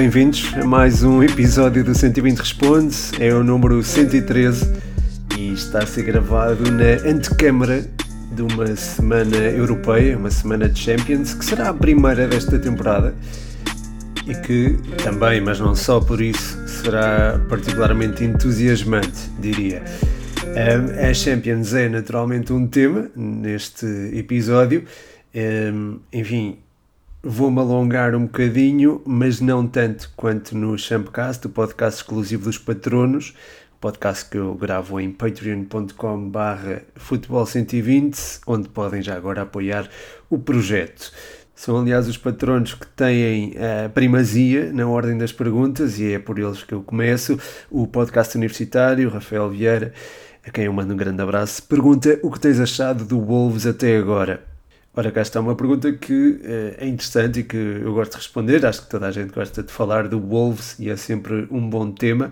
bem-vindos a mais um episódio do 120 Responde. É o número 113 e está a ser gravado na antecâmara de uma semana europeia, uma semana de Champions, que será a primeira desta temporada e que também, mas não só por isso, será particularmente entusiasmante, diria. A Champions é naturalmente um tema neste episódio. Enfim, Vou-me alongar um bocadinho, mas não tanto quanto no Champcast, o podcast exclusivo dos patronos, podcast que eu gravo em patreon.com barra futebol 120, onde podem já agora apoiar o projeto. São, aliás, os patronos que têm a primazia na ordem das perguntas e é por eles que eu começo. O podcast universitário, Rafael Vieira, a quem eu mando um grande abraço, pergunta o que tens achado do Wolves até agora. Ora, cá está uma pergunta que eh, é interessante e que eu gosto de responder. Acho que toda a gente gosta de falar do Wolves e é sempre um bom tema.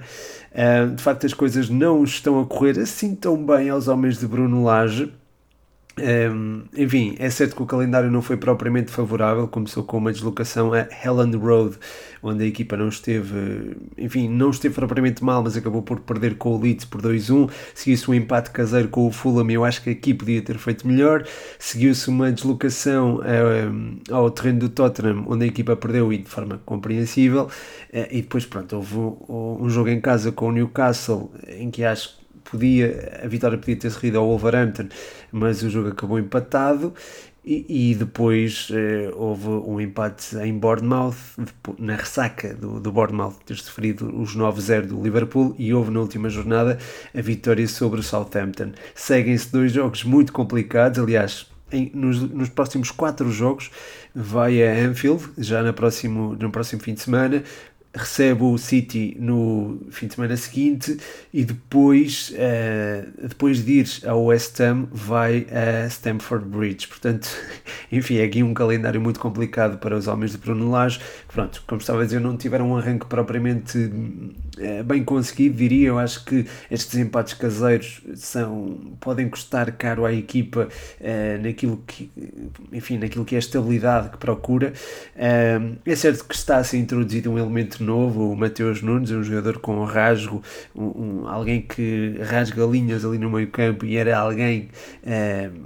Uh, de facto, as coisas não estão a correr assim tão bem aos homens de Bruno Lage. Um, enfim, é certo que o calendário não foi propriamente favorável, começou com uma deslocação a Helen Road, onde a equipa não esteve, enfim, não esteve propriamente mal, mas acabou por perder com o Leeds por 2-1, seguiu-se um empate caseiro com o Fulham, eu acho que aqui podia ter feito melhor, seguiu-se uma deslocação ao terreno do Tottenham, onde a equipa perdeu e de forma compreensível, uh, e depois pronto, houve um, jogo em casa com o Newcastle, em que acho podia, a vitória podia ter corrido ao Wolverhampton, mas o jogo acabou empatado. E, e depois eh, houve um empate em Bournemouth, na ressaca do, do Bournemouth ter sofrido os 9-0 do Liverpool, e houve na última jornada a vitória sobre o Southampton. Seguem-se dois jogos muito complicados, aliás, em, nos, nos, próximos quatro jogos vai a Anfield, já no próximo, no próximo fim de semana, recebe o City no fim de semana seguinte e depois, uh, depois de ir ao West Ham vai a Stamford Bridge. Portanto, enfim, é aqui um calendário muito complicado para os homens de Bruno Lage. Pronto, como estava a dizer, não tiveram um arranque propriamente uh, bem conseguido, diria. Eu acho que estes empates caseiros são, podem custar caro à equipa uh, naquilo que, enfim, naquilo que é a estabilidade que procura. é certo que está a ser introduzido um elemento novo, o Mateus Nunes, um jogador com rasgo, um, um, alguém que rasga linhas ali no meio campo e era alguém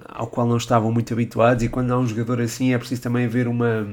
ao qual não estavam muito habituados e quando há um jogador assim é preciso também haver uma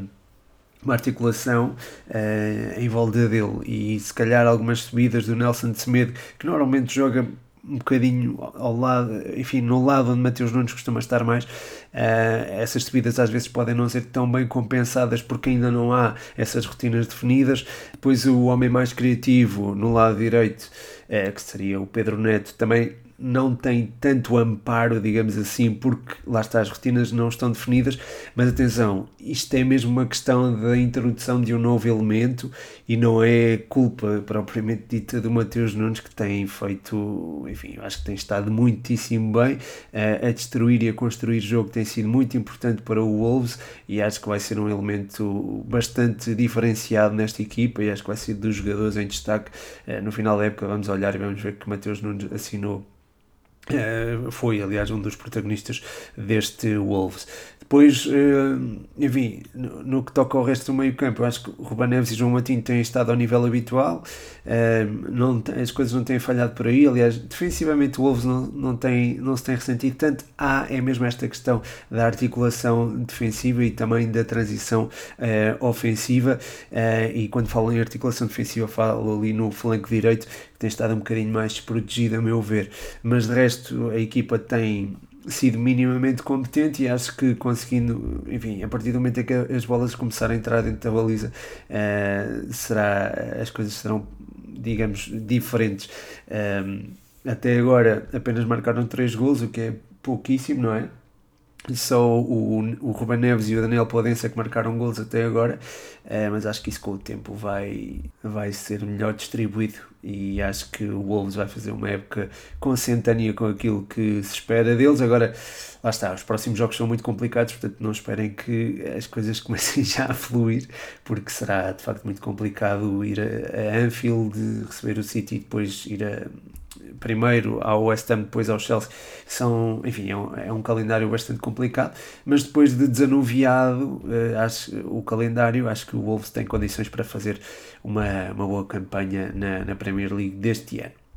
uma articulação uh, em volta dele e se calhar algumas subidas do Nelson de Semedo que normalmente joga um bocadinho ao lado, enfim, no lado onde Mateus Nunes costuma estar mais, uh, essas subidas às vezes podem não ser tão bem compensadas porque ainda não há essas rotinas definidas. Depois o homem mais criativo no lado direito, uh, que seria o Pedro Neto, também não tem tanto amparo, digamos assim, porque lá está, as rotinas não estão definidas, mas atenção, isto é mesmo uma questão da introdução de um novo elemento e não é culpa propriamente dita do Mateus Nunes que tem feito, enfim, acho que tem estado muitíssimo bem. Uh, a destruir e a construir jogo, tem sido muito importante para o Wolves e acho que vai ser um elemento bastante diferenciado nesta equipa e acho que vai ser dos jogadores em destaque uh, no final da época, vamos olhar e vamos ver que Mateus Nunes assinou Uh, foi, aliás, um dos protagonistas deste Wolves. Depois, uh, enfim, no, que toca ao resto do meio campo, eu acho que Ruben Neves e João Matinho têm estado ao nível habitual, uh, não, as coisas não têm falhado por aí, aliás, defensivamente o Wolves não, não, tem, não se tem ressentido tanto, há é mesmo esta questão da articulação defensiva e também da transição ofensiva, e quando falo em articulação defensiva falo ali no flanco direito, tem estado um bocadinho mais desprotegido a meu ver, mas de resto a equipa tem sido minimamente competente e acho que conseguindo, enfim, a partir do momento em que as bolas começarem a entrar dentro da baliza, uh, será, as coisas serão, digamos, diferentes. Eh, até agora apenas marcaram 3 gols, o que é pouquíssimo, não é? Só o, o Ruben Neves e o Daniel Podença que marcaram gols até agora, uh, mas acho que isso com o tempo vai, vai ser melhor distribuído e acho que o Wolves vai fazer uma época consentânea com aquilo que se espera deles. Agora, lá está, os próximos jogos são muito complicados, portanto não esperem que as coisas comecem já a fluir, porque será de facto muito complicado ir a, a Anfield, receber o City e depois ir a primeiro ao West Ham, depois ao Chelsea, são, enfim, é um, é um calendário bastante complicado, mas depois de desanuviado uh, acho, o calendário, acho que o Wolves tem condições para fazer uma, uma boa campanha na, na Premier League deste ano.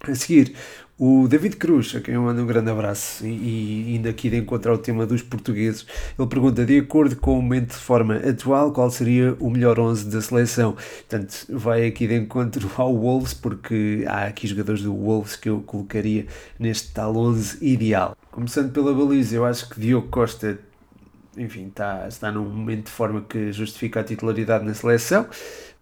A seguir, o David Cruz, a quem eu mando um grande abraço, e, indo aqui de encontrar o tema dos portugueses, ele pergunta: de acordo com o momento de forma atual, qual seria o melhor 11 da seleção? Portanto, vai aqui de encontro ao Wolves, porque há aqui jogadores do Wolves que eu colocaria neste tal 11 ideal. Começando pela baliza, eu acho que Diogo Costa enfim, está, está num momento de forma que justifica a titularidade na seleção.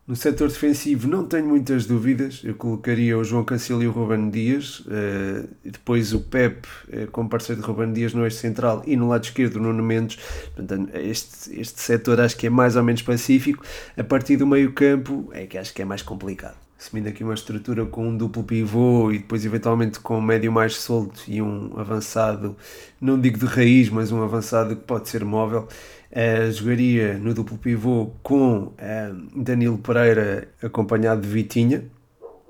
No setor defensivo não tenho muitas dúvidas, eu colocaria o João Cancelo e o Ruben Dias, uh, depois o Pep uh, como parceiro de Ruben Dias no eixo central e no lado esquerdo o Nuno Mendes, portanto este, este setor acho que é mais ou menos pacífico, a partir do meio campo é que acho que é mais complicado. Assumindo aqui uma estrutura com um duplo pivô e depois eventualmente com um médio mais solto e um avançado, não digo de raiz, mas um avançado que pode ser móvel, Uh, jogaria no duplo pivô com uh, Danilo Pereira acompanhado de Vitinha.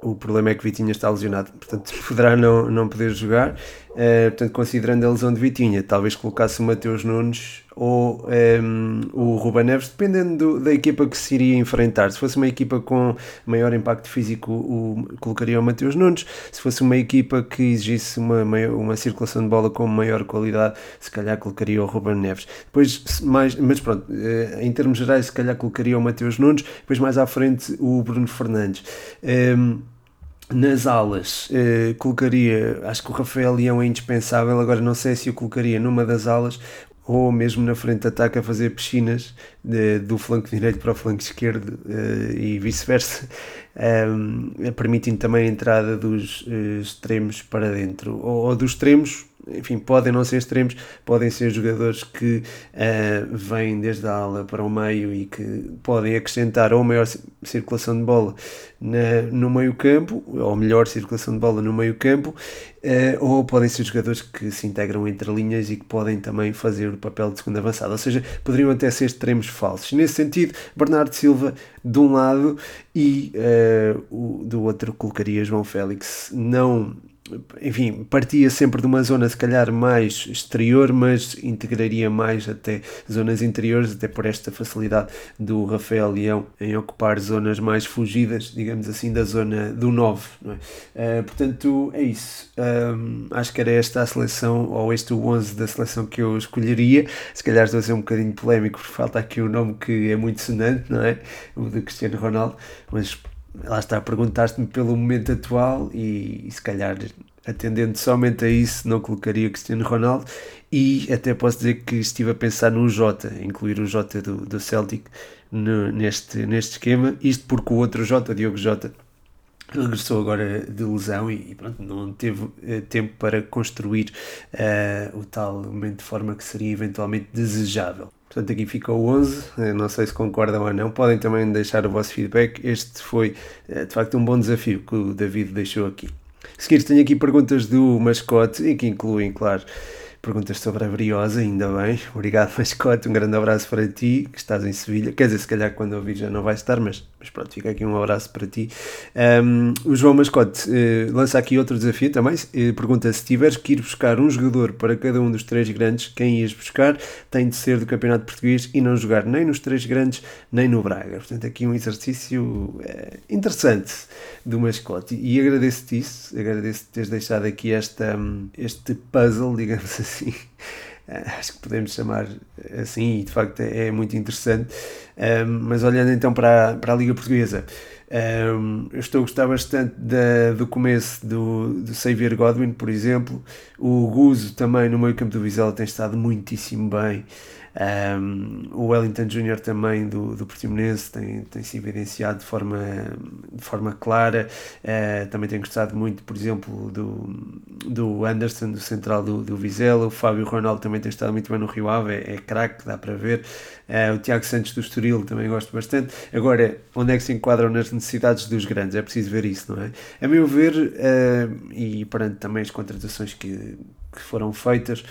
O problema é que Vitinha está lesionado, portanto poderá não, não poder jogar. Uh, portanto, considerando a lesão de Vitinha, talvez colocasse o Mateus Nunes ou um, ehm, o Ruben Neves, dependendo do, da equipa que se iria enfrentar. Se fosse uma equipa com maior impacto físico, o, colocaria o Mateus Nunes. Se fosse uma equipa que exigisse uma, uma circulação de bola com maior qualidade, se calhar colocaria o Ruben Neves. Depois, mais, mas pronto, eh, em termos gerais, se calhar colocaria o Mateus Nunes. Depois, mais à frente, o Bruno Fernandes. Um, ehm, nas alas, eh, colocaria, acho que o Rafael Leão é indispensável, agora não sei se o colocaria numa das alas ou mesmo na frente de ataque a fazer piscinas de, do flanco direito para o flanco esquerdo uh, e vice-versa, um, permitindo também a entrada dos uh, extremos para dentro, ou, ou dos extremos enfim, podem não ser extremos, podem ser jogadores que uh, vêm desde a ala para o meio e que podem acrescentar ou maior circulação de bola na, no meio campo, ou melhor circulação de bola no meio campo, uh, ou podem ser jogadores que se integram entre linhas e que podem também fazer o papel de segundo avançado, ou seja, poderiam até ser extremos falsos. Nesse sentido, Bernardo Silva de um lado e uh, o, do outro colocaria João Félix, não enfim, partia sempre de uma zona se calhar mais exterior, mas integraria mais até zonas interiores, até por esta facilidade do Rafael Leão em ocupar zonas mais fugidas, digamos assim, da zona do 9. É? Uh, portanto, é isso. Acho que era esta a seleção, ou este o 11 da seleção que eu escolheria. Se calhar estou a ser um bocadinho polémico, porque falta aqui o um nome que é muito sonante, não é? O de Cristiano Ronaldo, mas lá está, perguntaste-me pelo momento atual e, e, se calhar atendendo somente a isso não colocaria Cristiano Ronaldo e até posso dizer que estive a pensar no Jota, incluir o Jota do, do Celtic no, neste, neste esquema, isto porque o outro Jota, Diogo Jota, regressou agora de lesão e, e pronto, não teve uh, tempo para construir uh, o tal momento de forma que seria eventualmente desejável. Portanto, aqui fica o 11. Não sei se concordam ou não. Podem também deixar o vosso feedback. Este foi, eh, de facto, um bom desafio que o David deixou aqui. A seguir, tenho aqui perguntas do mascote e que incluem, claro, perguntas sobre a Briosa, ainda bem. Obrigado, mascote. Um grande abraço para ti, que estás em Sevilha. Quer dizer, se calhar quando ouvir já não vai estar, mas, mas pronto, fica aqui um abraço para ti. Um, o João Mascote uh, lança aqui outro desafio também. Uh, pergunta se tiveres que ir buscar um jogador para cada um dos três grandes, quem ias buscar? Tem de ser do Campeonato Português e não jogar nem nos três grandes, nem no Braga. Portanto, aqui um exercício uh, interessante do mascote. E agradeço-te isso, agradeço-te teres deixado aqui esta, um, este puzzle, digamos assim assim, acho que podemos chamar assim, e de facto é, é muito interessante. Um, mas olhando então para, para a Liga Portuguesa, um, eu estou a gostar bastante da, do começo do, do Xavier Godwin, por exemplo. O Guzo também no meio campo do Vizela tem estado muitíssimo bem. Um, o Wellington Júnior também do, do Portimonense tem, tem se evidenciado de forma, de forma clara. Uh, também tenho gostado muito, por exemplo, do, do Anderson, do central do, do Vizela. O Fábio Ronaldo também tem estado muito bem no Rio Ave, é, é craque, dá para ver. Uh, o Tiago Santos do Estoril também gosto bastante. Agora, onde é que se enquadram nas necessidades dos grandes? É preciso ver isso, não é? A meu ver, uh, e perante também as contratações que que foram feitas.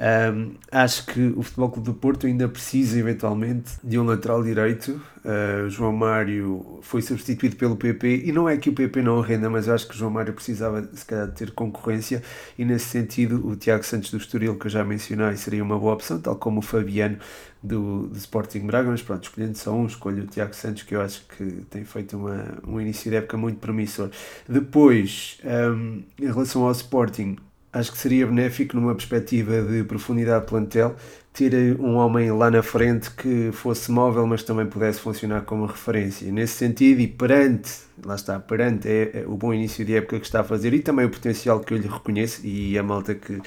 Um, acho que o Futebol Clube do Porto ainda precisa eventualmente de um lateral direito. Uh, João Mário foi substituído pelo PP e não é que o PP não renda, mas acho que João Mário precisava se calhar de ter concorrência e nesse sentido o Tiago Santos do Estoril que eu já mencionei seria uma boa opção, tal como o Fabiano do, do Sporting Braga, mas pronto, escolhendo só um, escolho o Tiago Santos que eu acho que tem feito uma, um início de época muito promissor. Depois, um, em relação ao Sporting, acho que seria benéfico numa perspectiva de profundidade de plantel ter um homem lá na frente que fosse móvel, mas também pudesse funcionar como referência. Nesse sentido, e perante, lá está, perante é, é o bom início de época que está a fazer e também o potencial que eu lhe reconheço, e a malta que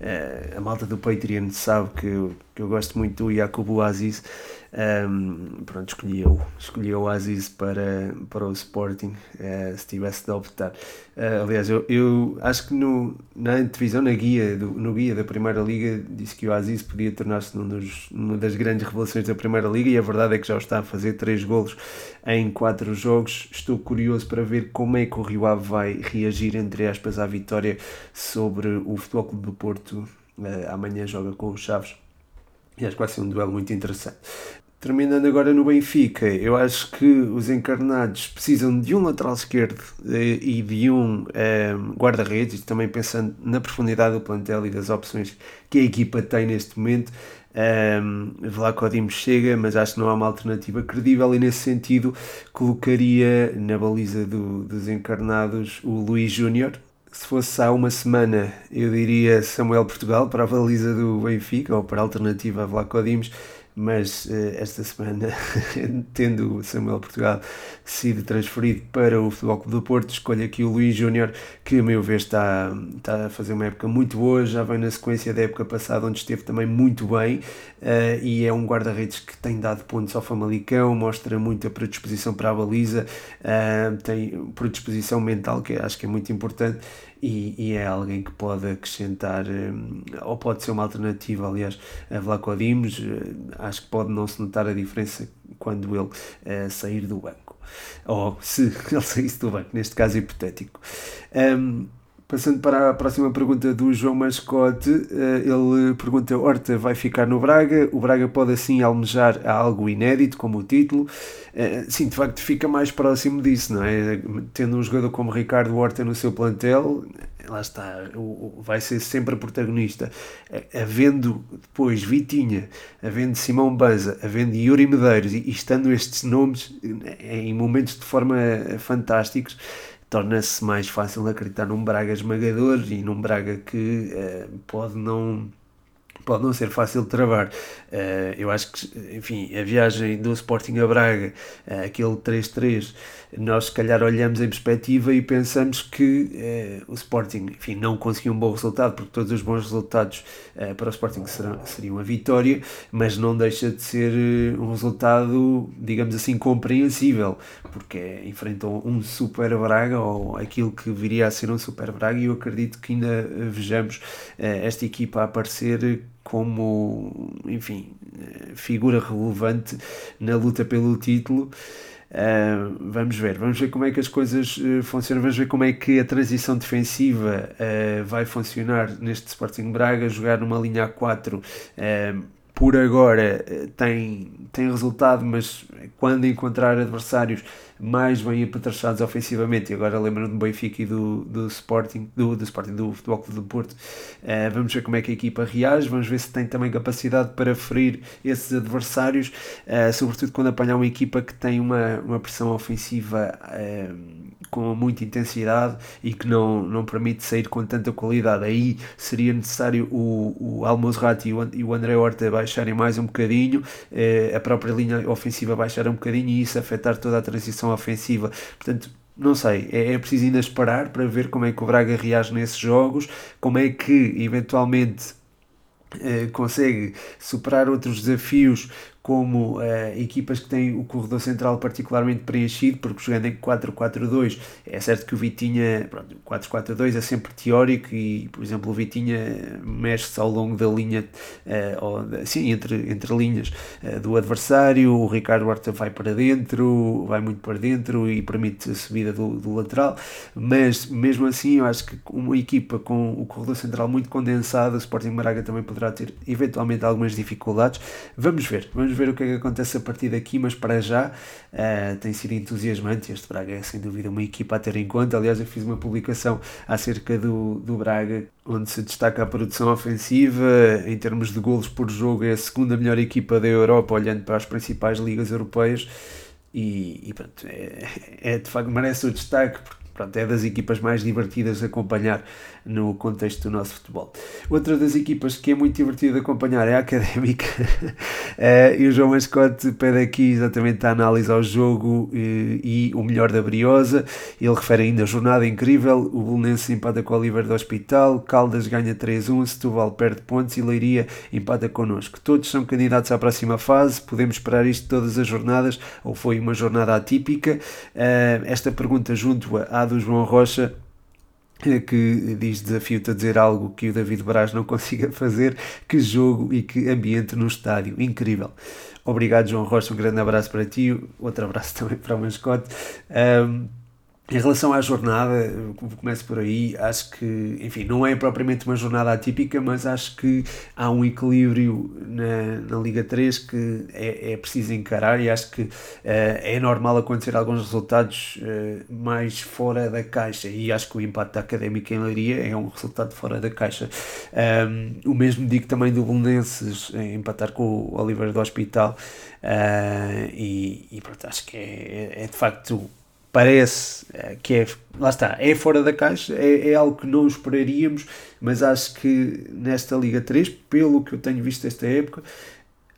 eh, a malta do Patreon sabe que que eu gosto muito do Yakubu Aziz. Um, pronto, escolhi eu, escolhi o Aziz para, para o Sporting, uh, se tivesse de optar. Uh, aliás, eu, eu acho que no, na antevisão, na guia, do, no guia da Primeira Liga, disse que o Aziz podia tornar-se num numa das grandes revelações da Primeira Liga e a verdade é que já está a fazer 3 golos em 4 jogos. Estou curioso para ver como é que o Rio Ave vai reagir, entre aspas, à vitória sobre o Futebol Clube do Porto. Uh, amanhã joga com os Chaves. E acho que vai ser um duelo muito interessante. Terminando agora no Benfica, eu acho que os encarnados precisam de um lateral esquerdo eh, e de um, eh, guarda-redes, também pensando na profundidade do plantel e das opções que a equipa tem neste momento. Um, eh, Dimos chega, mas acho que não há uma alternativa credível e nesse sentido colocaria na baliza do, dos encarnados o Luís Júnior. Se fosse há uma semana, eu diria Samuel Portugal para a baliza do Benfica ou para a alternativa a Vlaco Dimos mas uh, esta semana, tendo Samuel Portugal sido transferido para o Futebol Clube do Porto, escolho aqui o Luís Júnior, que a meu ver está, está a fazer uma época muito boa, já vem na sequência da época passada, onde esteve também muito bem, uh, e é um guarda-redes que tem dado pontos ao Famalicão, mostra muita predisposição para a baliza, uh, tem predisposição mental, que acho que é muito importante, e, e, é alguém que pode acrescentar, hum, ou pode ser uma alternativa, aliás, a Vlaco Dimos, eh, acho que pode não se notar a diferença quando ele uh, sair do banco, ou se ele saísse do banco, neste caso hipotético. Um, Passando para a próxima pergunta do João Mascote, eh, ele pergunta: Horta vai ficar no Braga? O Braga pode assim almejar algo inédito, como o título? Eh, sim, de facto fica mais próximo disso, não é? Tendo um jogador como Ricardo Horta no seu plantel, lá está, vai ser sempre protagonista. Eh, havendo depois Vitinha, havendo Simão Banza, havendo Yuri Medeiros e estando estes nomes em momentos de forma fantásticos torna-se mais fácil acreditar num Braga esmagador e num Braga que uh, pode não pode não ser fácil de travar. Uh, eu acho que, enfim, a viagem do Sporting a Braga, uh, aquele 3-3, nós se calhar olhamos em perspectiva e pensamos que uh, o Sporting, enfim, não conseguiu um bom resultado, porque todos os bons resultados para o Sporting serão, seriam a vitória, mas não deixa de ser um resultado, digamos assim, compreensível, porque enfrentam um Super Braga, ou aquilo que viria a ser um Super Braga, e eu acredito que ainda vejamos esta equipa a aparecer como, enfim, figura relevante na luta pelo título. Uh, vamos ver, vamos ver como é que as coisas uh, funcionam, vamos ver como é que a transição defensiva uh, vai funcionar neste Sporting Braga, jogar numa linha A4 por agora tem, tem resultado, mas quando encontrar adversários mais bem apetrechados ofensivamente, e agora lembrando do Benfica e do, do Sporting, do, do Sporting, do Futebol Clube do Porto, uh, vamos ver como é que a equipa reage, vamos ver se tem também capacidade para ferir esses adversários, uh, sobretudo quando apanhar uma equipa que tem uma, uma pressão ofensiva uh, com muita intensidade e que não, não permite sair com tanta qualidade. Aí seria necessário o, o Almozrat e o, e o André Horta baixarem mais um bocadinho, a própria linha ofensiva baixar um bocadinho e isso afetar toda a transição ofensiva. Portanto, não sei, é, é preciso ainda esperar para ver como é que o Braga reage nesses jogos, como é que eventualmente eh, consegue superar outros desafios como uh, equipas que têm o corredor central particularmente preenchido, porque jogando em 4-4-2, é certo que o Vitinha, pronto, 4-4-2 é sempre teórico e, por exemplo, o Vitinha mexe-se ao longo da linha, uh, ou, sim, entre, entre linhas uh, do adversário, o Ricardo Horta vai para dentro, vai muito para dentro e permite a subida do, do lateral, mas mesmo assim eu acho que uma equipa com o corredor central muito condensado, o Sporting Braga também poderá ter eventualmente algumas dificuldades. Vamos ver, vamos ver o que é que acontece a partir daqui, mas para já uh, tem sido entusiasmante. Este Braga é sem dúvida uma equipa a ter em conta. Aliás, eu fiz uma publicação acerca do, do Braga, onde se destaca a produção ofensiva, em termos de golos por jogo, é a segunda melhor equipa da Europa, olhando para as principais ligas europeias. E, e pronto, é, é, de facto merece o destaque porque pronto, é das equipas mais divertidas de acompanhar no contexto do nosso futebol. Outra das equipas que é muito divertida de acompanhar é a Académica uh, e o João Mascote pede aqui exatamente a análise ao jogo uh, e o melhor da Briosa. Ele refere ainda a jornada incrível, o Bolonense empata com o Oliver do Hospital, Caldas ganha 3-1, Setúbal perde pontos e Leiria empata connosco. Todos são candidatos à próxima fase, podemos esperar isto todas as jornadas ou foi uma jornada atípica? Uh, esta pergunta junto à do João Rocha que diz desafio-te a dizer algo que o David Braz não consiga fazer, que jogo e que ambiente no estádio, incrível. Obrigado João Rocha, um grande abraço para ti, outro abraço também para o mascote. Um, em relação à jornada, começo por aí, acho que, enfim, não é propriamente uma jornada atípica, mas acho que há um equilíbrio na, na Liga 3 que é, é preciso encarar e acho que uh, é normal acontecer alguns resultados uh, mais fora da caixa e acho que o empate da Académica em Leiria é um resultado fora da caixa. Um, o mesmo digo também do Belenenses empatar com o Oliver do Hospital uh, e, e pronto, acho que é, é, é de facto parece eh, que é, lá está, é fora da caixa, é, é, algo que não esperaríamos, mas acho que nesta Liga 3, pelo que eu tenho visto esta época,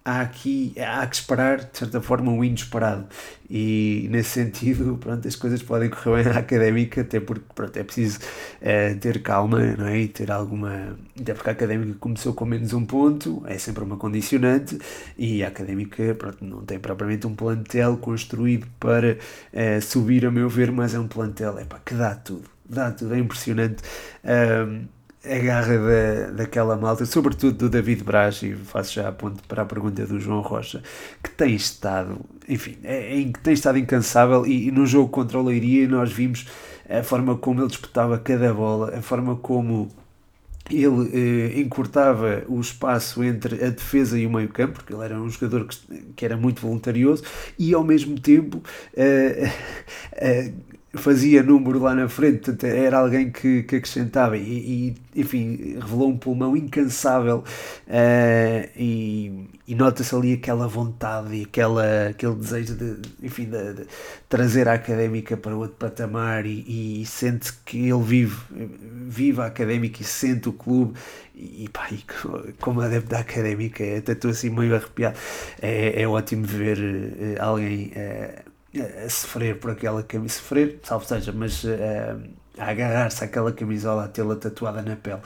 há aqui há que esperar de certa forma um inesperado. E nesse sentido pronto as coisas podem correr bem na académica até porque pronto é preciso é, ter calma não é? E ter alguma até porque a académica começou com menos um ponto é sempre uma condicionante e a académica pronto não tem propriamente um plantel construído para é, subir a meu ver mas é um plantel é pá, que dá tudo dá tudo é impressionante. Um, a garra da, daquela malta, sobretudo do David Braz, e faço já a para a pergunta do João Rocha, que tem estado, enfim, é, é, tem estado incansável e, e, no jogo contra o Leiria nós vimos a forma como ele disputava cada bola, a forma como ele eh, encurtava o espaço entre a defesa e o meio campo, porque ele era um jogador que, que era muito voluntarioso e ao mesmo tempo eh, eh, fazia número lá na frente, era alguém que, que acrescentava e, e, enfim, revelou um pulmão incansável uh, e, e nota-se ali aquela vontade e aquela, aquele desejo de, enfim, de, de trazer a académica para outro patamar e, e, sente que ele vive, vive a académica e sente o clube e, pá, e como adepto da académica, até estou assim meio arrepiado, é, é ótimo ver uh, alguém... Uh, a sofrer por aquela camisa, sofrer, salvo seja, mas uh, a agarrar-se àquela camisola, a tê-la tatuada na pele.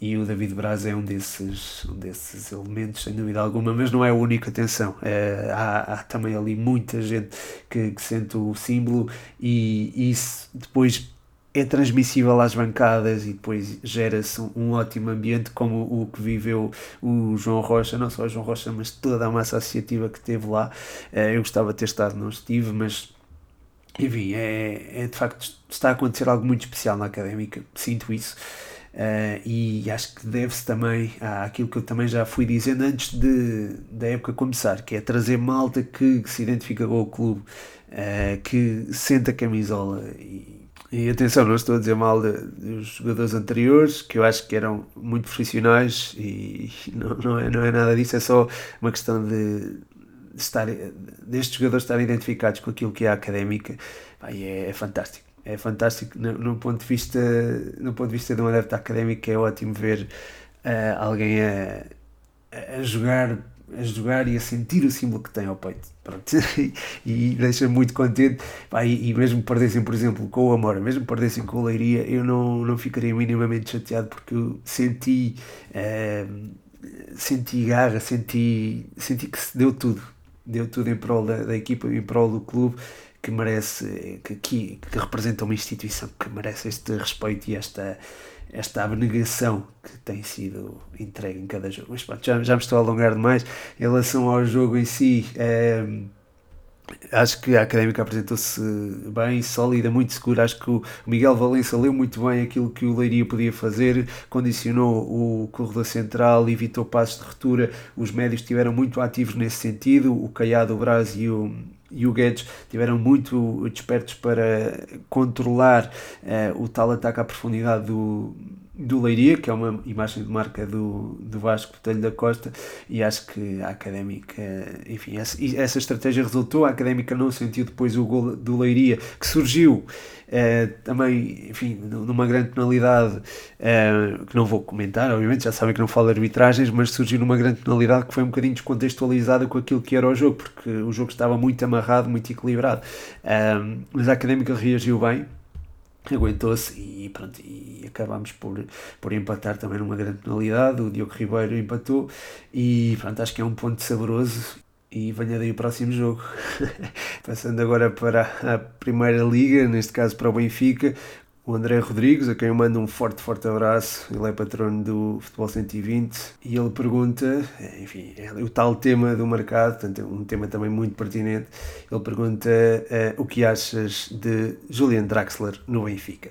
E o David Braz é um desses, um desses elementos, sem dúvida alguma, mas não é o único, atenção. Uh, há, há, também ali muita gente que, que sente o símbolo e isso depois é transmissível às bancadas e depois gera-se um, ótimo ambiente como o que viveu o João Rocha, não só o João Rocha, mas toda a massa associativa que teve lá. Eh, eu gostava de ter estado, não estive, mas enfim, é, é de facto está a acontecer algo muito especial na académica, sinto isso. Uh, e acho que deve-se também àquilo que eu também já fui dizendo antes de, da época começar, que é trazer malta que, que se identifica com o clube, uh, que sente a camisola e, e atenção, não estou a dizer mal dos jogadores anteriores, que eu acho que eram muito profissionais e não, não, é, não é nada disso, é só uma questão de, estar, destes jogadores estarem identificados com aquilo que é académica. Aí é, é fantástico. É fantástico no, no, ponto de vista, no ponto de vista de um adepto académico, é ótimo ver uh, alguém a, a jogar a jogar e a sentir o símbolo que tem ao peito. E deixa muito contente. Pá, e, mesmo perdessem, por exemplo, com o Amor, mesmo perdessem com o Leiria, eu não, não ficaria minimamente chateado porque eu senti, uh, senti garra, senti, senti que se deu tudo. Deu tudo em prol da, da equipa, em prol do clube que merece, que, que, que representa uma instituição que merece este respeito e esta, esta abnegação que tem sido entregue em cada jogo. Mas pronto, já, já me estou a alongar demais. Em relação ao jogo em si, é, acho que a Académica apresentou-se bem, sólida, muito segura. Acho que o Miguel Valença leu muito bem aquilo que o Leiria podia fazer, condicionou o corredor central, evitou passos de ruptura. Os médios estiveram muito ativos nesse sentido. O Caiado, o Braz e o e o Guedes tiveram muito despertos para controlar uh, o tal ataque à profundidade do, do Leiria, que é uma imagem de marca do, do Vasco Botelho da Costa, e acho que a Académica, enfim, essa, essa estratégia resultou, a Académica não sentiu depois o gol do Leiria, que surgiu Uh, também, enfim, numa grande penalidade uh, que não vou comentar, obviamente já sabem que não falo de arbitragens, mas surgiu numa grande penalidade que foi um bocadinho descontextualizada com aquilo que era o jogo, porque o jogo estava muito amarrado, muito equilibrado. Uh, mas a Académica reagiu bem, aguentou-se e pronto, e acabámos por, por empatar também numa grande penalidade, o Diogo Ribeiro empatou. E pronto, acho que é um ponto saboroso. E venha daí o próximo jogo. Passando agora para a Primeira Liga, neste caso para o Benfica, o André Rodrigues, a quem eu mando um forte, forte abraço. Ele é patrono do Futebol 120 e ele pergunta, enfim, é o tal tema do mercado, portanto, é um tema também muito pertinente. Ele pergunta uh, o que achas de Julian Draxler no Benfica.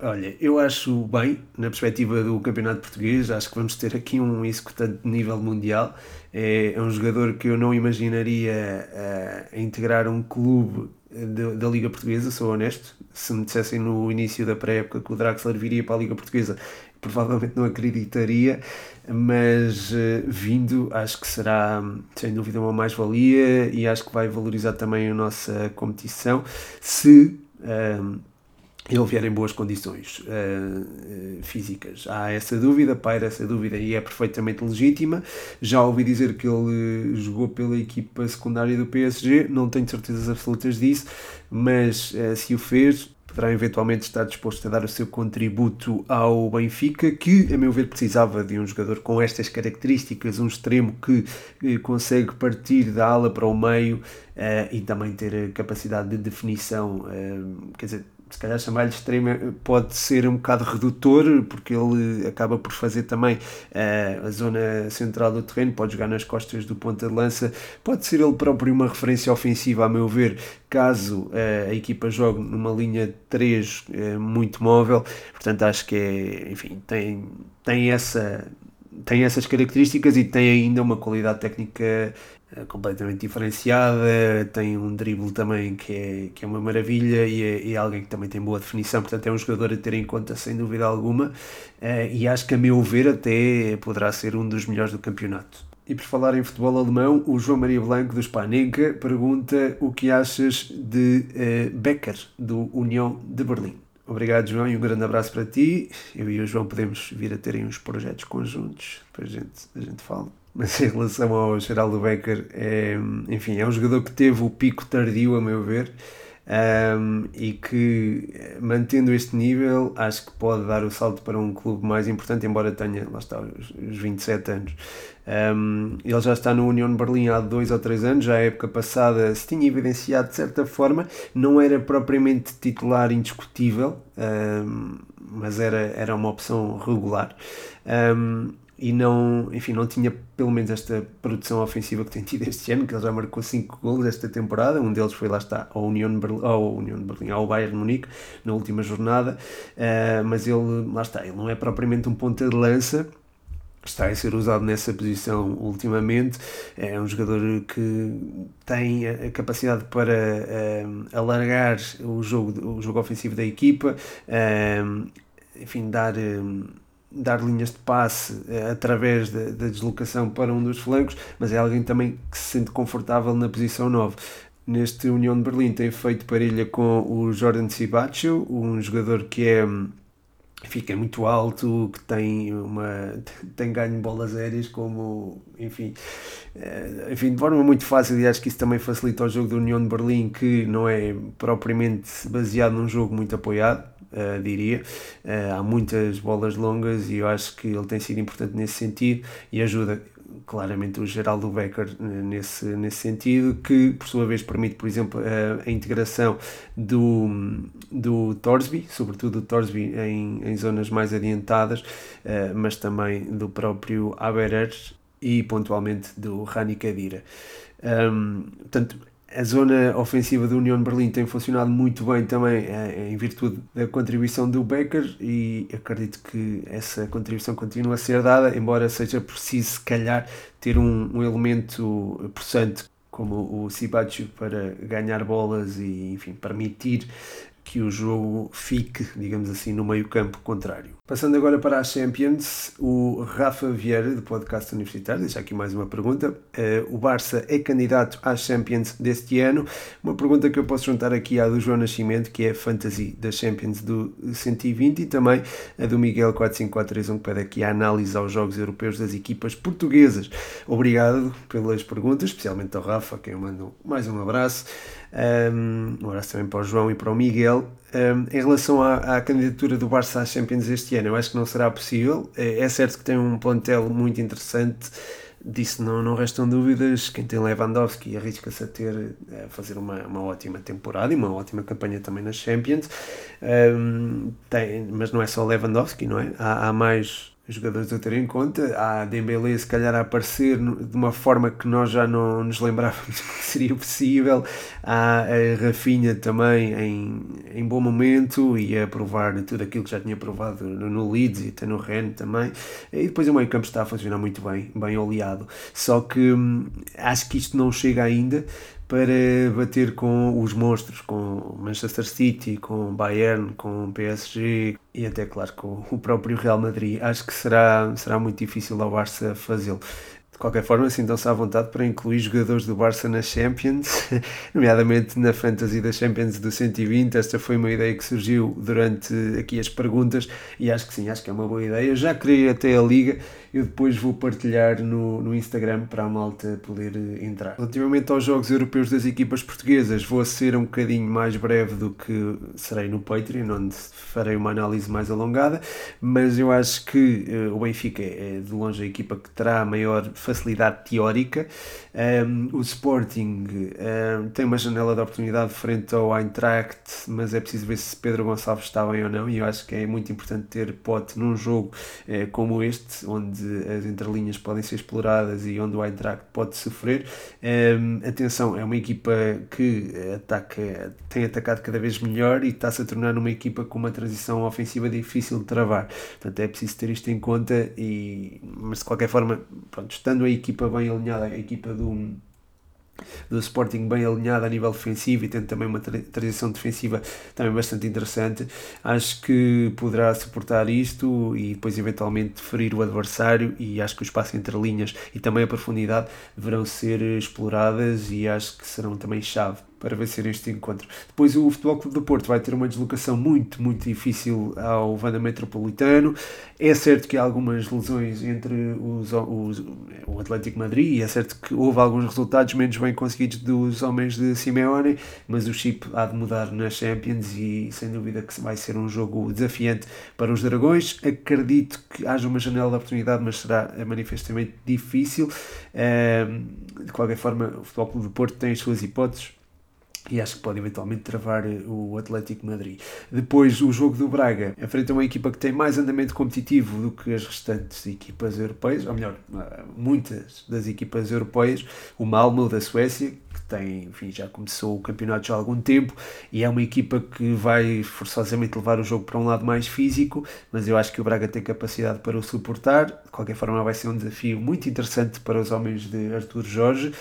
Olha, eu acho bem, na perspectiva do campeonato português, acho que vamos ter aqui um executante de nível mundial. É, é um jogador que eu não imaginaria uh, integrar um clube de, da Liga Portuguesa, sou honesto. Se me dissessem no início da pré-época que o Draxler viria para a Liga Portuguesa, provavelmente não acreditaria, mas uh, vindo, acho que será sem dúvida uma mais-valia e acho que vai valorizar também a nossa competição. Se. Uh, ele vier em boas condições uh, físicas. Há essa dúvida, paira essa dúvida e é perfeitamente legítima. Já ouvi dizer que ele jogou pela equipa secundária do PSG, não tenho certezas absolutas disso, mas uh, se o fez, poderá eventualmente estar disposto a dar o seu contributo ao Benfica, que, a meu ver, precisava de um jogador com estas características, um extremo que eh, consegue partir da ala para o meio e também ter a capacidade de definição, quer dizer, se calhar chamar-lhe extremo pode ser um bocado redutor, porque ele acaba por fazer também uh, a zona central do terreno, pode jogar nas costas do ponta de lança, pode ser ele próprio uma referência ofensiva, a meu ver, caso uh, a equipa jogue numa linha 3 uh, eh, muito móvel, portanto acho que é, enfim, tem, tem essa tem essas características e tem ainda uma qualidade técnica é completamente diferenciada, tem um drible também que é, que é uma maravilha e é, é, alguém que também tem boa definição, portanto é um jogador a ter em conta sem dúvida alguma eh, e acho que a meu ver até poderá ser um dos melhores do campeonato. E por falar em futebol alemão, o João Maria Blanco do Spanenka pergunta o que achas de uh, Becker, do União de Berlim. Obrigado, João, e um grande abraço para ti. Eu e o João podemos vir a terem uns projetos conjuntos, depois a gente, a gente fala mas em relação ao Geraldo Becker, é, enfim, é um jogador que teve o pico tardio, a meu ver, um, e que, mantendo este nível, acho que pode dar o salto para um clube mais importante, embora tenha, lá está, os, os 27 anos. Um, ele já está no União de Berlim há dois ou três anos, já a época passada se tinha evidenciado de certa forma, não era propriamente titular indiscutível, um, mas era, era uma opção regular. Um, e não, enfim, não tinha pelo menos esta produção ofensiva que tem tido este ano, que ele já marcou 5 golos esta temporada, um deles foi lá está ao União Berlim, ao União Berlim, ao Bayern Munique na última jornada, uh, mas ele, lá está, ele não é propriamente um ponta de lança, está a ser usado nessa posição ultimamente. É um jogador que tem a capacidade para um, eh, alargar o jogo, o jogo ofensivo da equipa, um, enfim, dar. Um, dar linhas de passe eh, através da, da, deslocação para um dos flancos, mas é alguém também que se sente confortável na posição 9. Neste União de Berlim tem feito parelha com o Jordan Sibacho, um jogador que é fica muito alto, que tem uma tem ganho bolas aéreas como enfim, eh, enfim de forma muito fácil e acho que isso também facilita o jogo da União de Berlim que não é propriamente baseado num jogo muito apoiado uh, diria. Uh, há muitas bolas longas e eu acho que ele tem sido importante nesse sentido e ajuda claramente o Geraldo Becker nesse, nesse sentido, que por sua vez permite, por exemplo, a, a integração do, do Torsby, sobretudo do Torsby em, em zonas mais adiantadas, uh, mas também do próprio Aberer e pontualmente do Rani Kadira. Um, portanto, a zona ofensiva da União de Berlim tem funcionado muito bem também eh, em virtude da contribuição do Becker e acredito que essa contribuição continua a ser dada, embora seja preciso, se calhar, ter um, um elemento possante como o Sibachu para ganhar bolas e, enfim, permitir que o jogo fique, digamos assim, no meio-campo contrário. Passando agora para a Champions, o Rafa Vieira, do podcast universitário, deixa aqui mais uma pergunta. Uh, o Barça é candidato às Champions deste ano? Uma pergunta que eu posso juntar aqui à do João Nascimento, que é Fantasy da Champions do 120, e também a do Miguel 4541, que pede aqui a análise aos jogos europeus das equipas portuguesas. Obrigado pelas perguntas, especialmente ao Rafa, quem eu mando mais um abraço. Um, abraço também para o João e para o Miguel. Um, em relação à, à, candidatura do Barça às Champions este ano, eu acho que não será possível. É, é certo que tem um plantel muito interessante, disso não, não restam dúvidas. Quem tem Lewandowski arrisca-se a ter a fazer uma, uma ótima temporada e uma ótima campanha também nas Champions. Um, tem, mas não é só Lewandowski, não é? Há, há mais jogadores a ter em conta. Há Dembélé se calhar a aparecer de uma forma que nós já não nos lembrávamos que seria possível. Há a Rafinha também em, em bom momento e a provar tudo aquilo que já tinha provado no, Leeds e até no Rennes também. E depois o meio campo está a funcionar muito bem, bem oleado. Só que hum, acho que isto não chega ainda para bater com os monstros, com Manchester City, com Bayern, com PSG e até, claro, com o próprio Real Madrid. Acho que será, será muito difícil ao Barça fazê-lo. De qualquer forma, sintam-se à vontade para incluir jogadores do Barça na Champions, nomeadamente na Fantasy da Champions do 120. Esta foi uma ideia que surgiu durante aqui as perguntas e acho que sim, acho que é uma boa ideia. Já criei até a Liga eu depois vou partilhar no, no Instagram para a malta poder eh, entrar. Relativamente aos jogos europeus das equipas portuguesas, vou ser um bocadinho mais breve do que serei no Patreon, onde farei uma análise mais alongada, mas eu acho que uh, o Benfica é de longe a equipa que terá maior facilidade teórica. Um, o Sporting um, tem uma janela de oportunidade frente ao Eintracht, mas é preciso ver se Pedro Gonçalves está bem ou não, e eu acho que é muito importante ter pote num jogo uh, como este, onde as entrelinhas podem ser exploradas e onde o Eintracht pode sofrer. Um, atenção, é uma equipa que ataca, tem atacado cada vez melhor e está-se a tornar uma equipa com uma transição ofensiva difícil de travar. Portanto, é preciso ter isto em conta, e, mas de qualquer forma, pronto, estando a equipa bem alinhada, a equipa do do Sporting bem alinhado a nível defensivo e tendo também uma transição defensiva também bastante interessante. Acho que poderá suportar isto e depois eventualmente ferir o adversário e acho que o espaço entre linhas e também a profundidade deverão ser exploradas e acho que serão também chave para vencer este encontro. Depois o Futebol Clube do Porto vai ter uma deslocação muito, muito difícil ao Vanda Metropolitano. É certo que há algumas lesões entre os, os, o Atlético Madrid e é certo que houve alguns resultados menos bem conseguidos dos homens de Simeone, mas o chip há de mudar nas Champions e sem dúvida que vai ser um jogo desafiante para os Dragões. Acredito que haja uma janela de oportunidade, mas será manifestamente difícil. De qualquer forma, o Futebol Clube do Porto tem as suas hipóteses e acho que pode eventualmente travar eh, o Atlético Madrid. Depois o jogo do Braga enfrenta uma equipa que tem mais andamento competitivo do que as restantes equipas europeias, ou melhor, eh, muitas das equipas europeias, o Malmo da Suécia, que tem, enfim, já começou o campeonato já há algum tempo e é uma equipa que vai forçosamente levar o jogo para um lado mais físico, mas eu acho que o Braga tem capacidade para o suportar. De qualquer forma, vai ser um desafio muito interessante para os homens de Artur Jorge.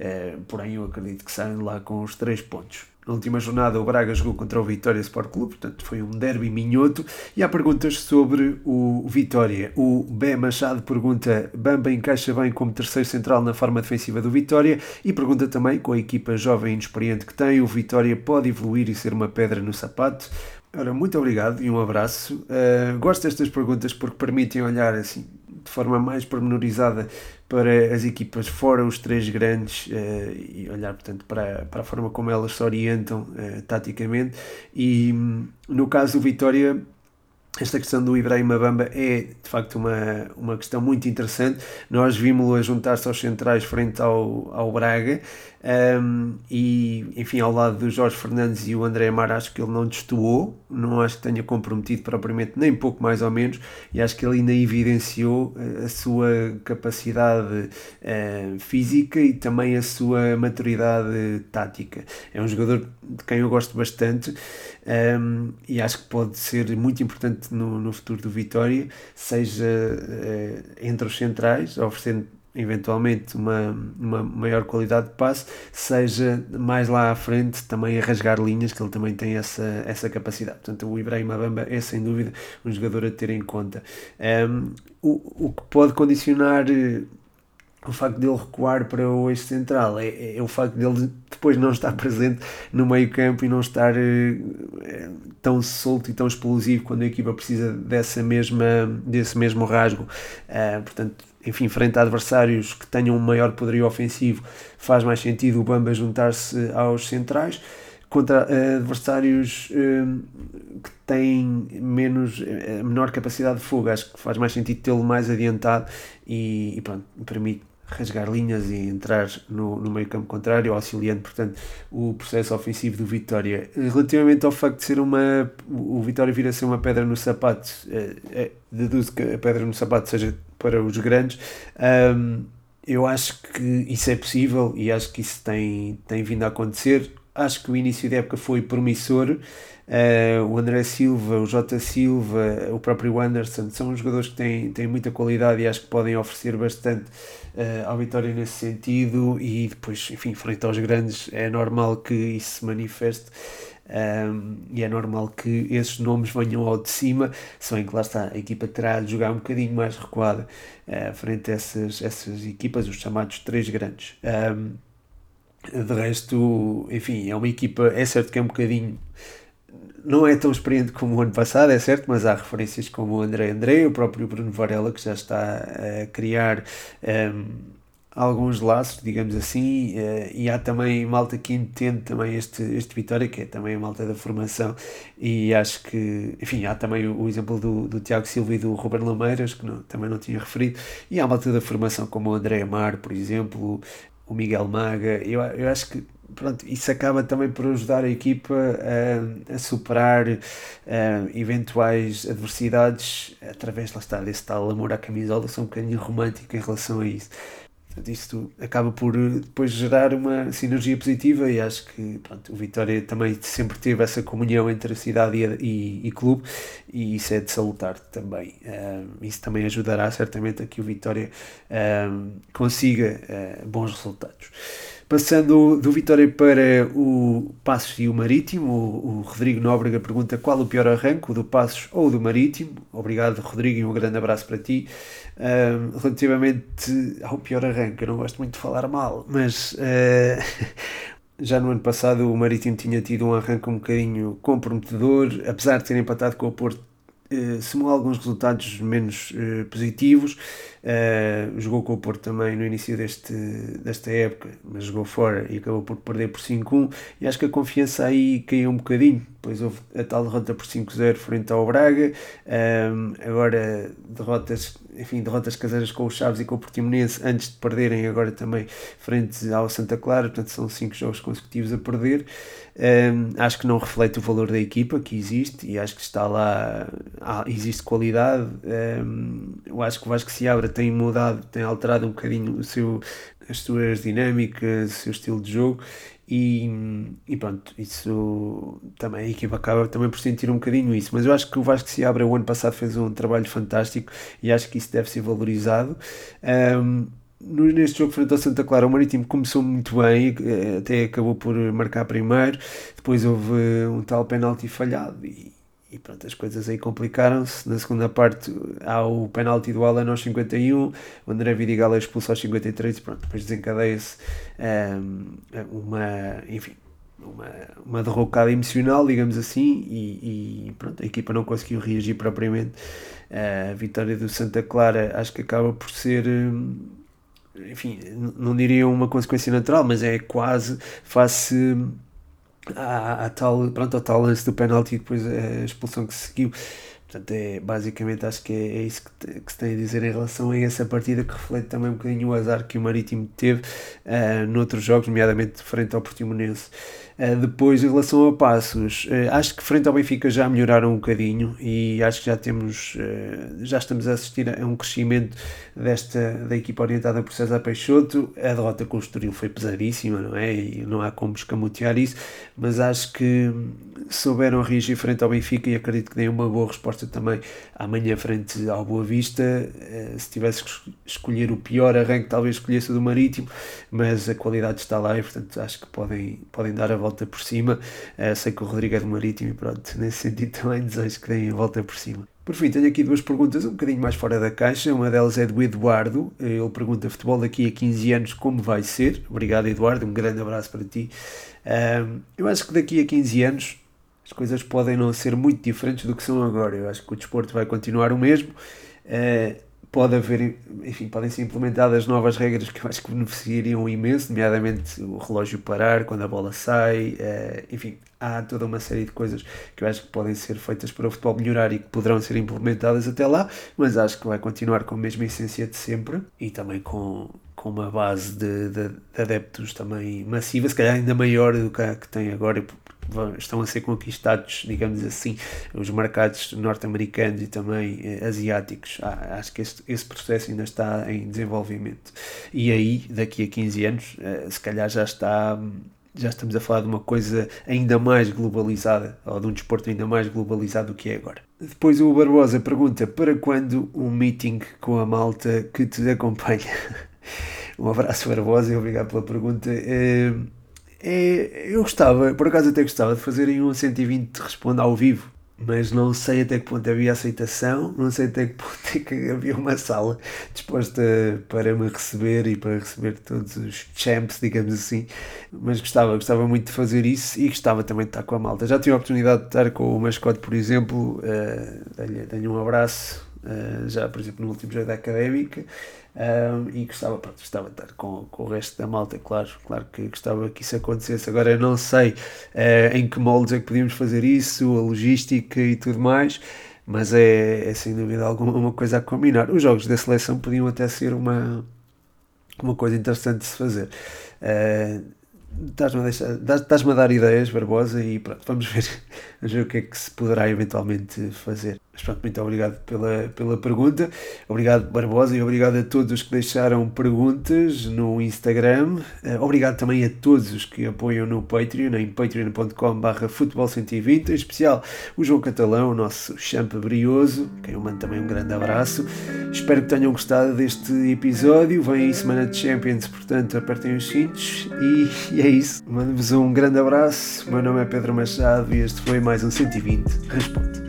Eh, porém, eu acredito que saem lá com os três pontos. Na última jornada, o Braga jogou contra o Vitória Sport Clube, portanto foi um derby minhoto. E há perguntas sobre o Vitória. O B Machado pergunta: Bamba encaixa bem como terceiro central na forma defensiva do Vitória? E pergunta também: com a equipa jovem e inexperiente que tem, o Vitória pode evoluir e ser uma pedra no sapato? Ora, muito obrigado e um abraço. Uh, gosto destas perguntas porque permitem olhar assim de forma mais pormenorizada para as equipas fora os três grandes uh, e olhar portanto para, para a forma como elas se orientam uh, taticamente e no caso do Vitória esta questão do Ibrahim Bamba é de facto uma, uma questão muito interessante. Nós vimos-lo a juntar-se aos centrais frente ao, ao Braga um, e, enfim, ao lado do Jorge Fernandes e o André Amar, acho que ele não destoou, não acho que tenha comprometido propriamente, nem pouco mais ou menos, e acho que ele ainda evidenciou eh, a sua capacidade uh, física e também a sua maturidade tática. É um jogador de quem eu gosto bastante um, e acho que pode ser muito importante no, no futuro do Vitória, seja uh, entre os centrais, oferecendo eventualmente uma, uma maior qualidade de passe, seja mais lá à frente também a rasgar linhas, que ele também tem essa, essa capacidade. Portanto, o Ibrahim Abamba é sem dúvida um jogador a ter em conta. Um, o, o que pode condicionar eh, o facto dele recuar para o eixo central é, é, é, o facto dele depois não estar presente no meio campo e não estar é, tão solto e tão explosivo quando a equipa precisa dessa mesma, desse mesmo rasgo. Uh, portanto, enfim, frente a adversários que tenham um maior poderio ofensivo, faz mais sentido o Bamba juntar-se aos centrais. Contra uh, adversários uh, que têm menos, uh, menor capacidade de fogo, acho que faz mais sentido tê-lo mais adiantado e, e pronto, permite rasgar linhas e entrar no, no meio campo contrário, auxiliando, portanto, o processo ofensivo do Vitória. Relativamente ao facto de ser uma, o Vitória vir a ser uma pedra no sapato, é, deduzo que a pedra no sapato seja para os grandes. Um, eu acho que isso é possível e acho que isso tem, tem vindo a acontecer. Acho que o início da época foi promissor. Uh, o André Silva, o Jota Silva, o próprio Anderson são jogadores que têm, têm muita qualidade e acho que podem oferecer bastante uh, ao Vitória nesse sentido. E depois, enfim, frente aos grandes, é normal que isso se manifeste. Um, e é normal que esses nomes venham ao de cima, só em que lá está, a equipa terá de jogar um bocadinho mais recuada uh, frente a essas, essas equipas, os chamados três grandes. Um, de resto, enfim, é uma equipa, é certo que é um bocadinho não é tão experiente como o ano passado, é certo, mas há referências como o André André, o próprio Bruno Varela, que já está a criar um, alguns laços, digamos assim, uh, e há também malta que entende também este, este Vitória, que é também a malta da formação, e acho que, enfim, há também o, exemplo do, do Tiago Silva e do Ruben Lameiras, que não, também não tinha referido, e há malta da formação como o André Amar, por exemplo, o Miguel Maga, eu, eu acho que pronto, isso acaba também por ajudar a equipa a, a superar eventuais adversidades através, lá está, desse tal amor à camisola, sou um bocadinho romântico em relação a isso. Isto acaba por eh, depois gerar uma sinergia positiva e acho que pronto, o Vitória também sempre teve essa comunhão entre a cidade e, e, e clube e isso é de salutar também. Isso também ajudará certamente a que o Vitória consiga uh, bons resultados. Passando do Vitória para o Passos e o Marítimo, o, o, Rodrigo Nóbrega pergunta qual o pior arranque, o do Passos ou do Marítimo. Obrigado, Rodrigo, e um grande abraço para ti. Relativamente ao pior arranque, eu não gosto muito de falar mal, mas uh, já no ano passado o Marítimo tinha tido um arranque um bocadinho comprometedor, apesar de ter empatado com o Porto Uh, alguns resultados menos uh, positivos. Uh, jogou com o Porto também no início deste, desta época, mas jogou fora e acabou por perder por 5-1. E acho que a confiança aí caiu um bocadinho. Depois houve a tal derrota por 5-0 frente ao Braga. Um, agora derrotas, enfim, derrotas caseiras com o Chaves e com o Portimonense antes de perderem agora também frente ao Santa Clara. Portanto, são 5 jogos consecutivos a perder. Um, acho que não reflete o valor da equipa que existe e acho que está lá, existe qualidade. Um, eu acho que o Vasco se abre tem mudado, tem alterado um bocadinho o seu, as suas dinâmicas, o seu estilo de jogo e, e pronto, isso também a equipa acaba também por sentir um bocadinho isso, mas eu acho que o Vasco se abre o ano passado fez um trabalho fantástico e acho que isso deve ser valorizado. Um, neste jogo frente ao Santa Clara, o Marítimo começou muito bem, eh, até acabou por marcar primeiro, depois houve um tal penalti falhado e pronto, as coisas aí complicaram-se. Na segunda parte há o penalti do Alan aos 51, o André Vidigal é expulso aos 53 e pronto, depois desencadeia-se um, uma, enfim, uma, uma derrocada emocional, digamos assim, e, e, pronto, a equipa não conseguiu reagir propriamente. A vitória do Santa Clara acho que acaba por ser enfim, não diria uma consequência natural, mas é quase face à tal, pronto, ao tal lance do penalti e depois a expulsão que se seguiu. Portanto, é, basicamente acho que é, é isso que, que, se tem a dizer em relação a essa partida, que reflete também um bocadinho o azar que o Marítimo teve uh, noutros jogos, nomeadamente frente ao Portimonense. Uh, depois, em relação a passos, uh, acho que frente ao Benfica já melhoraram um bocadinho e acho que já temos, uh, já estamos a assistir a um crescimento desta, da equipa orientada por César Peixoto. A derrota com o Estoril foi pesadíssima, não é? E não há como escamotear isso, mas acho que souberam reagir frente ao Benfica e acredito que deem uma boa resposta também amanhã frente ao Boa Vista. Se tivesse que escolher o pior arranque, talvez escolhesse o do Marítimo, mas a qualidade está lá e, portanto, acho que podem, podem dar a volta por cima. Uh, sei que o Rodrigo é do Marítimo e pronto, nesse sentido também desejo que deem a volta por cima. Por fim, tenho aqui duas perguntas um bocadinho mais fora da caixa. Uma delas é do Eduardo. Ele pergunta: futebol daqui a 15 anos, como vai ser? Obrigado, Eduardo. Um grande abraço para ti. Eu acho que daqui a 15 anos as coisas podem não ser muito diferentes do que são agora. Eu acho que o desporto vai continuar o mesmo. Uh, pode haver, enfim, podem ser implementadas novas regras que eu acho que beneficiariam imenso, nomeadamente o relógio parar quando a bola sai, uh, enfim, há toda uma série de coisas que eu acho que podem ser feitas para o futebol melhorar e que poderão ser implementadas até lá, mas acho que vai continuar com a mesma essência de sempre e também com, com uma base de, de, de adeptos também massiva, se calhar ainda maior do que a que tem agora, estão a ser conquistados, digamos assim, os mercados norte-americanos e também eh, asiáticos. Ah, acho que esse, esse processo ainda está em desenvolvimento. E aí, daqui a 15 anos, eh, se calhar já está já estamos a falar de uma coisa ainda mais globalizada, ou de um desporto ainda mais globalizado do que é agora. Depois o Barbosa pergunta para quando um meeting com a malta que te acompanha? um abraço Barbosa e obrigado pela pergunta. É é, eu gostava, por acaso até gostava de fazerem um 120 responde ao vivo, mas não sei até que ponto havia aceitação, não sei até que ponto é que havia uma sala disposta para me receber e para receber todos os champs, digamos assim. Mas gostava, gostava muito de fazer isso e gostava também de estar com a malta. Já tive a oportunidade de estar com o mascote, por exemplo, uh, dei-lhe um abraço, uh, já por exemplo no último jogo da Académica. Um, e gostava, pronto, gostava de estar com, com o resto da malta, claro, claro que gostava que isso acontecesse. Agora eu não sei uh, em que moldes é que podíamos fazer isso, a logística e tudo mais, mas é, é sem dúvida alguma uma coisa a combinar. Os jogos da seleção podiam até ser uma, uma coisa interessante de se fazer. Uh, Estás-me a, a dar ideias, Barbosa, e pronto, vamos ver, vamos ver o que é que se poderá eventualmente fazer. Mas pronto, muito obrigado pela, pela pergunta. Obrigado, Barbosa, e obrigado a todos os que deixaram perguntas no Instagram. Uh, obrigado também a todos os que apoiam no Patreon, em patreon.com.br futebol120, em especial o João Catalão, o nosso champ brioso, quem eu mando também um grande abraço. Espero que tenham gostado deste episódio. Vem aí semana de Champions, portanto, apertem os cintos. E, e é isso. Mando-vos um grande abraço. O meu nome é Pedro Machado e este foi mais um 120 Responde.